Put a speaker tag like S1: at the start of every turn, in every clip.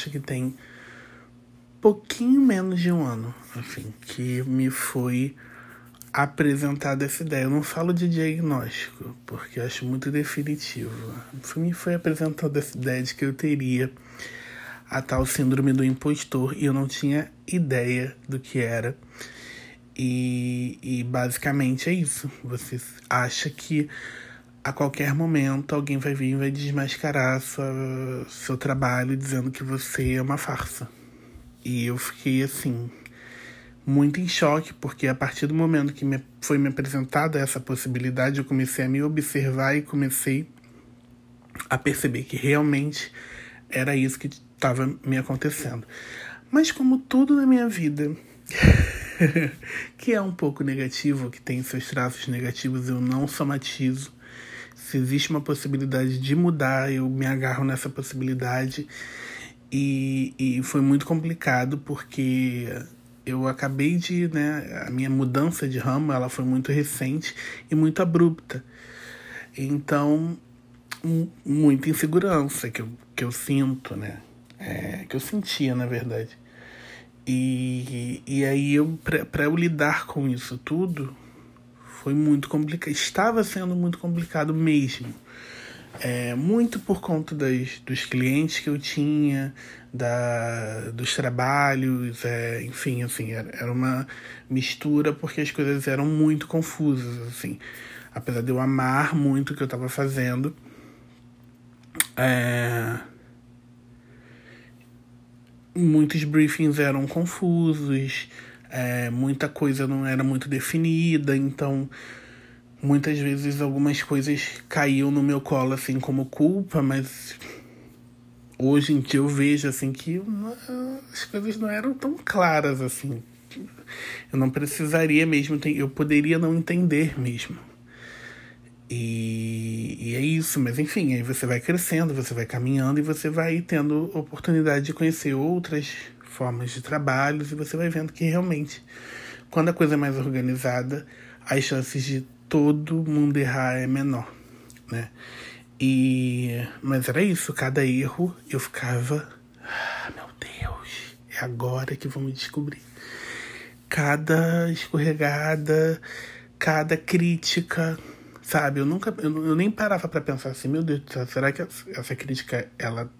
S1: acho que tem pouquinho menos de um ano, assim, que me foi apresentada essa ideia. Eu não falo de diagnóstico, porque eu acho muito definitivo. Me foi apresentada essa ideia de que eu teria a tal síndrome do impostor e eu não tinha ideia do que era. E, e basicamente é isso. Você acha que a qualquer momento alguém vai vir e vai desmascarar sua, seu trabalho dizendo que você é uma farsa. E eu fiquei assim, muito em choque, porque a partir do momento que me, foi me apresentada essa possibilidade, eu comecei a me observar e comecei a perceber que realmente era isso que estava me acontecendo. Mas como tudo na minha vida, que é um pouco negativo, que tem seus traços negativos, eu não somatizo. Se existe uma possibilidade de mudar, eu me agarro nessa possibilidade. E, e foi muito complicado porque eu acabei de, né, a minha mudança de ramo, ela foi muito recente e muito abrupta. Então, muita insegurança que eu, que eu sinto, né? É, que eu sentia, na verdade. E, e aí, eu para eu lidar com isso tudo, foi muito complicado. Estava sendo muito complicado mesmo. É, muito por conta das, dos clientes que eu tinha, da, dos trabalhos, é, enfim, assim, era, era uma mistura porque as coisas eram muito confusas, assim. Apesar de eu amar muito o que eu estava fazendo, é, muitos briefings eram confusos, é, muita coisa não era muito definida, então muitas vezes algumas coisas caíam no meu colo assim como culpa, mas hoje em dia eu vejo assim que as coisas não eram tão claras assim. Eu não precisaria mesmo, eu poderia não entender mesmo. E, e, é isso, mas enfim, aí você vai crescendo, você vai caminhando e você vai tendo oportunidade de conhecer outras formas de trabalhos e você vai vendo que realmente, quando a coisa é mais organizada, as chances de todo mundo errar é menor, né? E mas era isso, cada erro eu ficava, ah, meu Deus, é agora que vão me descobrir. Cada escorregada, cada crítica, sabe? Eu nunca, eu, eu nem parava para pensar assim, meu Deus, será que essa crítica ela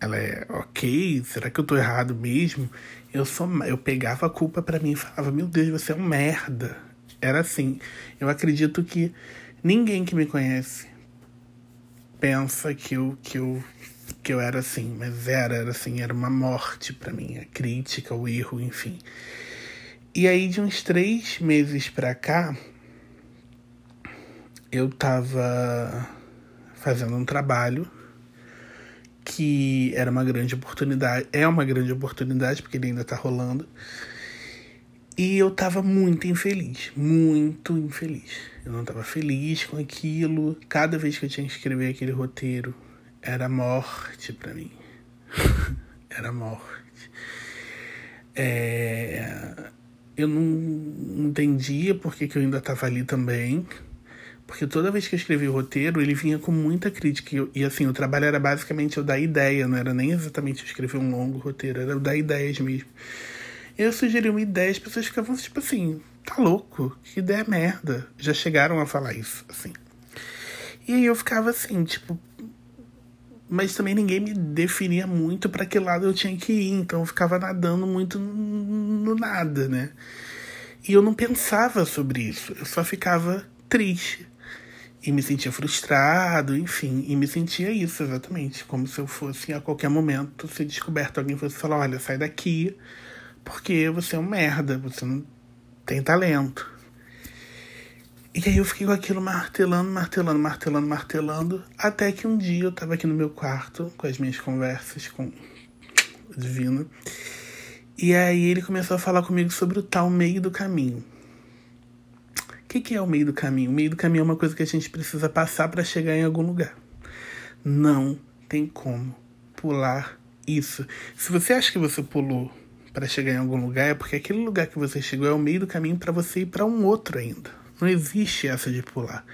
S1: ela é ok? Será que eu tô errado mesmo? Eu só eu pegava a culpa para mim e falava, meu Deus, você é um merda. Era assim. Eu acredito que ninguém que me conhece pensa que eu que eu que eu era assim, mas era, era assim, era uma morte para mim, a crítica, o erro, enfim. E aí de uns três meses pra cá, eu tava fazendo um trabalho que era uma grande oportunidade, é uma grande oportunidade, porque ele ainda tá rolando. E eu tava muito infeliz, muito infeliz. Eu não tava feliz com aquilo. Cada vez que eu tinha que escrever aquele roteiro, era morte para mim. era morte. É... Eu não entendia porque que eu ainda tava ali também. Porque toda vez que eu escrevi o roteiro, ele vinha com muita crítica. E, e assim, o trabalho era basicamente eu dar ideia, não era nem exatamente eu escrever um longo roteiro, era eu dar ideias mesmo. Eu sugeri uma ideia, as pessoas ficavam tipo assim, tá louco? Que ideia merda. Já chegaram a falar isso, assim. E aí eu ficava assim, tipo. Mas também ninguém me definia muito para que lado eu tinha que ir, então eu ficava nadando muito no nada, né? E eu não pensava sobre isso, eu só ficava triste e me sentia frustrado, enfim, e me sentia isso exatamente, como se eu fosse a qualquer momento ser descoberto, alguém fosse falar, olha, sai daqui, porque você é um merda, você não tem talento. E aí eu fiquei com aquilo martelando, martelando, martelando, martelando, até que um dia eu tava aqui no meu quarto com as minhas conversas com o Divino. E aí ele começou a falar comigo sobre o tal meio do caminho que, que é o meio do caminho? O meio do caminho é uma coisa que a gente precisa passar para chegar em algum lugar. Não tem como pular isso. Se você acha que você pulou para chegar em algum lugar, é porque aquele lugar que você chegou é o meio do caminho para você ir para um outro ainda. Não existe essa de pular.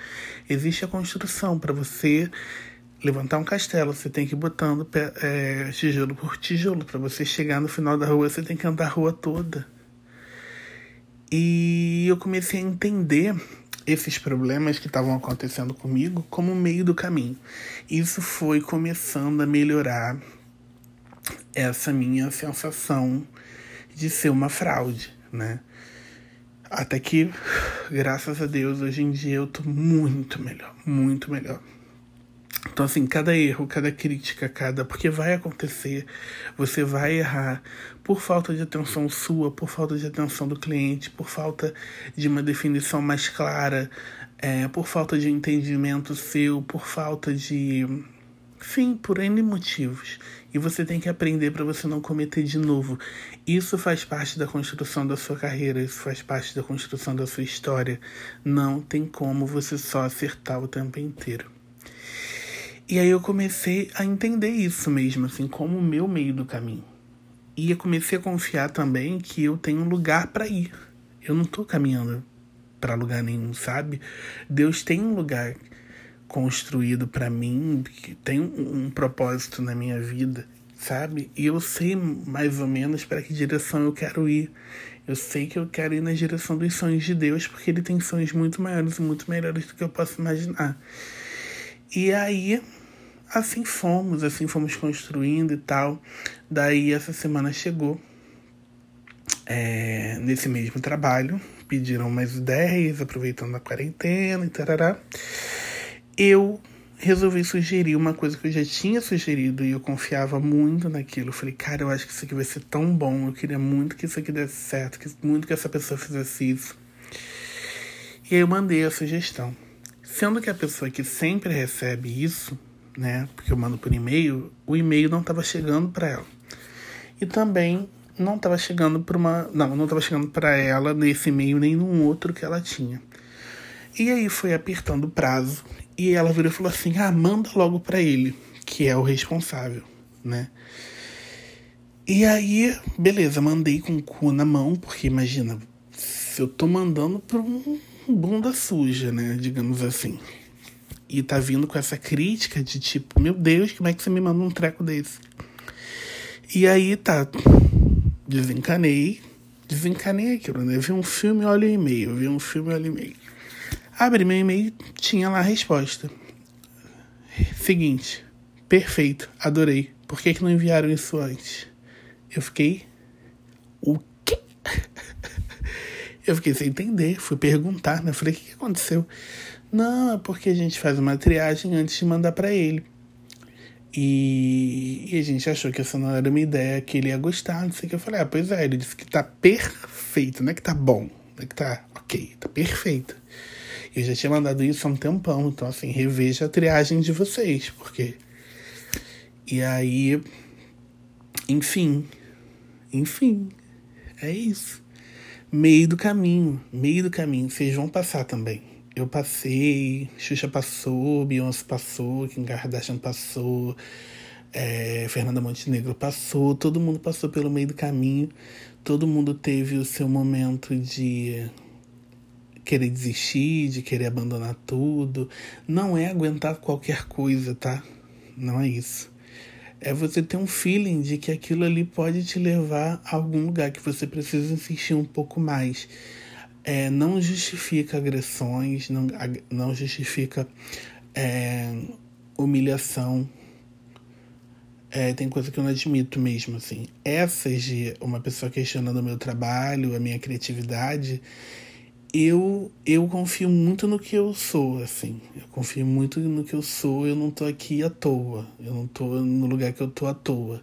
S1: Existe a construção para você levantar um castelo, você tem que ir botando é, tijolo por tijolo. Para você chegar no final da rua, você tem que andar a rua toda. E eu comecei a entender esses problemas que estavam acontecendo comigo como meio do caminho. Isso foi começando a melhorar essa minha sensação de ser uma fraude, né? Até que, graças a Deus, hoje em dia eu tô muito melhor, muito melhor. Então, assim, cada erro, cada crítica, cada. Porque vai acontecer, você vai errar por falta de atenção sua, por falta de atenção do cliente, por falta de uma definição mais clara, é, por falta de entendimento seu, por falta de. Enfim, por N motivos. E você tem que aprender para você não cometer de novo. Isso faz parte da construção da sua carreira, isso faz parte da construção da sua história. Não tem como você só acertar o tempo inteiro. E aí eu comecei a entender isso mesmo, assim, como o meu meio do caminho. E eu comecei a confiar também que eu tenho um lugar para ir. Eu não tô caminhando para lugar nenhum, sabe? Deus tem um lugar construído para mim, que tem um, um propósito na minha vida, sabe? E eu sei mais ou menos para que direção eu quero ir. Eu sei que eu quero ir na direção dos sonhos de Deus, porque ele tem sonhos muito maiores e muito melhores do que eu posso imaginar. E aí assim fomos, assim fomos construindo e tal. Daí essa semana chegou, é, nesse mesmo trabalho, pediram umas ideias, aproveitando a quarentena e tarará. Eu resolvi sugerir uma coisa que eu já tinha sugerido e eu confiava muito naquilo. Falei, cara, eu acho que isso aqui vai ser tão bom, eu queria muito que isso aqui desse certo, que muito que essa pessoa fizesse isso. E aí eu mandei a sugestão. Sendo que a pessoa que sempre recebe isso né? Porque eu mando por e-mail, o e-mail não estava chegando para ela. E também não estava chegando para uma, não, não estava chegando para ela nesse e-mail nem num outro que ela tinha. E aí foi apertando o prazo e ela virou e falou assim: "Ah, manda logo para ele, que é o responsável", né? E aí, beleza, mandei com o cu na mão, porque imagina, se eu tô mandando para um bunda suja, né, digamos assim e tá vindo com essa crítica de tipo, meu Deus, como é que você me manda um treco desse? E aí tá, desencanei, desencanei aquilo, né? Vi um filme, olha o e-mail, vi um filme, olha o e-mail. Abri meu e-mail, tinha lá a resposta. Seguinte, perfeito, adorei. Por que, que não enviaram isso antes? Eu fiquei. O quê? Eu fiquei sem entender, fui perguntar, né? Falei, o que, que aconteceu? Não, é porque a gente faz uma triagem antes de mandar para ele. E, e, a gente achou que essa não era uma ideia que ele ia gostar, não sei o que. Eu falei, ah, pois é, ele disse que tá perfeito, não é que tá bom, não é que tá ok, tá perfeito. Eu já tinha mandado isso há um tempão, então assim, reveja a triagem de vocês, porque. E aí. Enfim. Enfim. É isso. Meio do caminho, meio do caminho. Vocês vão passar também eu passei, Xuxa passou, Beyoncé passou, Kim Kardashian passou, é, Fernanda Montenegro passou, todo mundo passou pelo meio do caminho, todo mundo teve o seu momento de querer desistir, de querer abandonar tudo. Não é aguentar qualquer coisa, tá? Não é isso. É você ter um feeling de que aquilo ali pode te levar a algum lugar que você precisa insistir um pouco mais é, não justifica agressões, não, não justifica é, humilhação. É, tem coisa que eu não admito mesmo, assim. Essas de uma pessoa questionando o meu trabalho, a minha criatividade, eu, eu confio muito no que eu sou, assim. Eu confio muito no que eu sou, eu não tô aqui à toa. Eu não tô no lugar que eu tô à toa.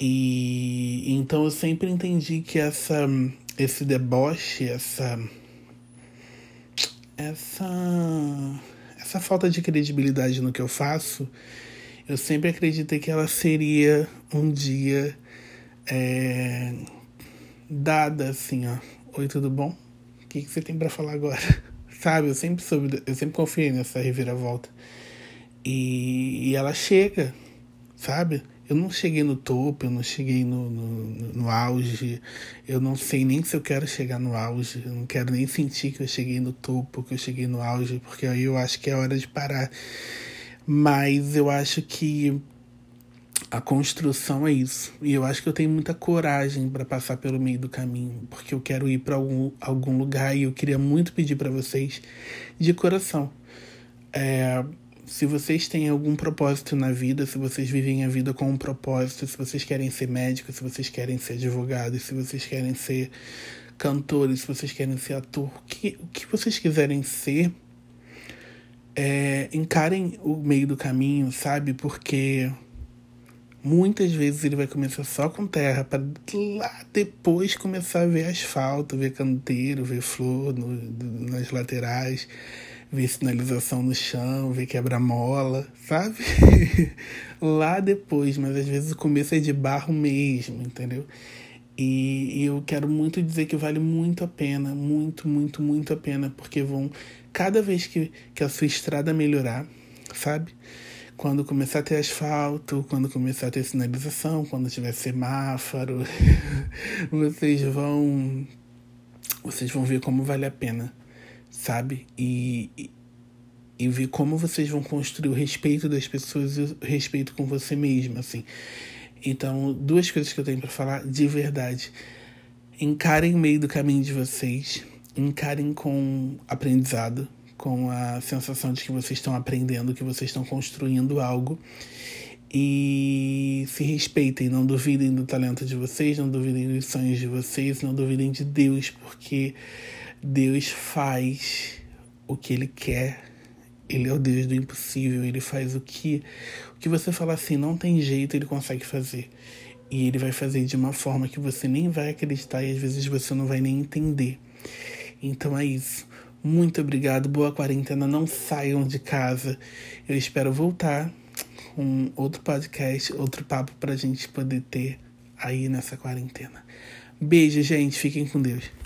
S1: E então eu sempre entendi que essa esse deboche, essa essa essa falta de credibilidade no que eu faço, eu sempre acreditei que ela seria um dia é, dada assim, ó. Oi, tudo bom? O que, que você tem para falar agora? Sabe, eu sempre soube, eu sempre confiei nessa reviravolta. E, e ela chega, sabe? Eu não cheguei no topo, eu não cheguei no, no, no, auge, eu não sei nem se eu quero chegar no auge, eu não quero nem sentir que eu cheguei no topo, que eu cheguei no auge, porque aí eu acho que é hora de parar. Mas eu acho que a construção é isso. E eu acho que eu tenho muita coragem para passar pelo meio do caminho, porque eu quero ir para algum, algum lugar e eu queria muito pedir para vocês de coração. É, se vocês têm algum propósito na vida, se vocês vivem a vida com um propósito, se vocês querem ser médicos, se vocês querem ser advogados, se vocês querem ser cantores, se vocês querem ser ator, o que, o que vocês quiserem ser, é, encarem o meio do caminho, sabe? Porque muitas vezes ele vai começar só com terra, para lá depois começar a ver asfalto, ver canteiro, ver flor no, nas laterais, ver sinalização no chão, ver quebra-mola, sabe? lá depois, mas às vezes o começo é de barro mesmo, entendeu? E, e eu quero muito dizer que vale muito a pena, muito, muito, muito a pena, porque vão, cada vez que, que a sua estrada melhorar, sabe? Quando começar a ter asfalto, quando começar a ter sinalização, quando tiver semáforo, vocês vão vocês vão ver como vale a pena, sabe? E, e, e ver como vocês vão construir o respeito das pessoas e o respeito com você mesmo, assim. Então, duas coisas que eu tenho para falar de verdade. Encarem o meio do caminho de vocês, encarem com aprendizado, com a sensação de que vocês estão aprendendo, que vocês estão construindo algo. E se respeitem, não duvidem do talento de vocês, não duvidem dos sonhos de vocês, não duvidem de Deus, porque Deus faz o que Ele quer ele é o Deus do impossível, ele faz o que o que você fala assim, não tem jeito, ele consegue fazer. E ele vai fazer de uma forma que você nem vai acreditar e às vezes você não vai nem entender. Então é isso. Muito obrigado, boa quarentena, não saiam de casa. Eu espero voltar com outro podcast, outro papo pra gente poder ter aí nessa quarentena. Beijo, gente, fiquem com Deus.